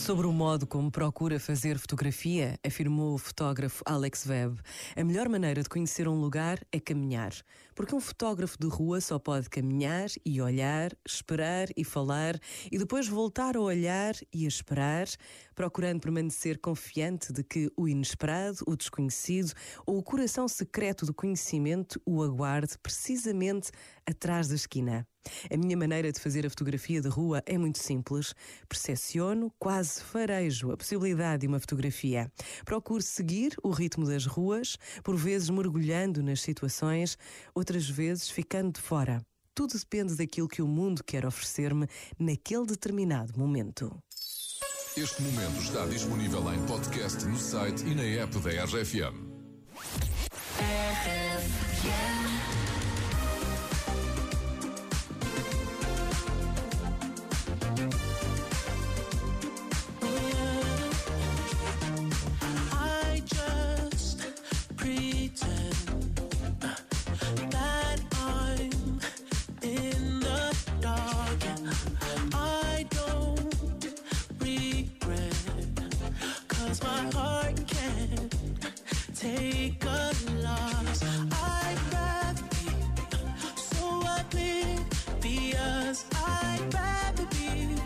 Sobre o modo como procura fazer fotografia, afirmou o fotógrafo Alex Webb, a melhor maneira de conhecer um lugar é caminhar. Porque um fotógrafo de rua só pode caminhar e olhar, esperar e falar e depois voltar a olhar e a esperar, procurando permanecer confiante de que o inesperado, o desconhecido ou o coração secreto do conhecimento o aguarde precisamente atrás da esquina. A minha maneira de fazer a fotografia de rua é muito simples. Percepciono, quase farejo a possibilidade de uma fotografia. Procuro seguir o ritmo das ruas, por vezes mergulhando nas situações, outras vezes ficando de fora. Tudo depende daquilo que o mundo quer oferecer-me naquele determinado momento. Este momento está disponível em podcast no site e na app da RFM. I take a loss. I'd rather be so. I'd rather be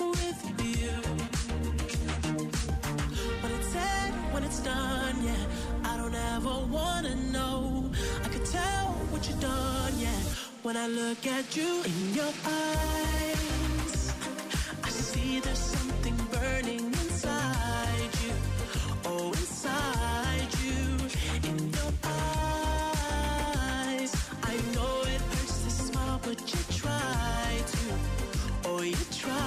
with you. It's said, when it's done, yeah. I don't ever wanna know. I could tell what you've done, yeah. When I look at you in your eyes, I see there's something to try.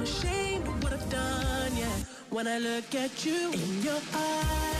I'm ashamed of what I've done, yeah. When I look at you in your eyes,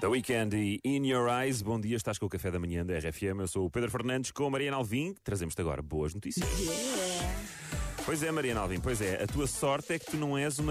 The Weekend e In Your Eyes. Bom dia, estás com o café da manhã da RFM. Eu sou o Pedro Fernandes com a Mariana Alvim. Trazemos-te agora boas notícias. Pois é, Mariana Alvim, pois é. A tua sorte é que tu não és uma